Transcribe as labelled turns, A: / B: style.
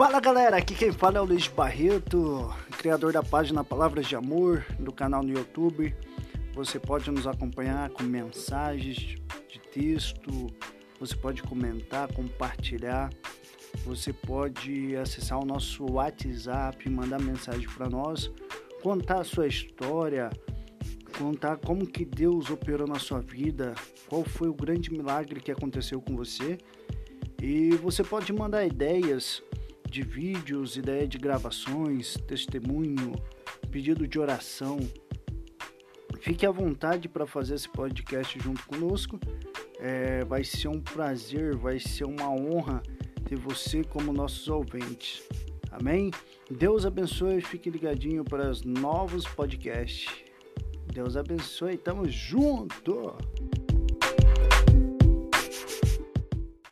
A: Fala galera, aqui quem fala é o Luiz Barreto, criador da página Palavras de Amor, do canal no YouTube. Você pode nos acompanhar com mensagens de texto, você pode comentar, compartilhar, você pode acessar o nosso WhatsApp, mandar mensagem para nós, contar a sua história, contar como que Deus operou na sua vida, qual foi o grande milagre que aconteceu com você. E você pode mandar ideias de vídeos, ideia de gravações, testemunho, pedido de oração. Fique à vontade para fazer esse podcast junto conosco. É, vai ser um prazer, vai ser uma honra ter você como nossos ouvintes. Amém? Deus abençoe e fique ligadinho para os novos podcasts. Deus abençoe, tamo junto!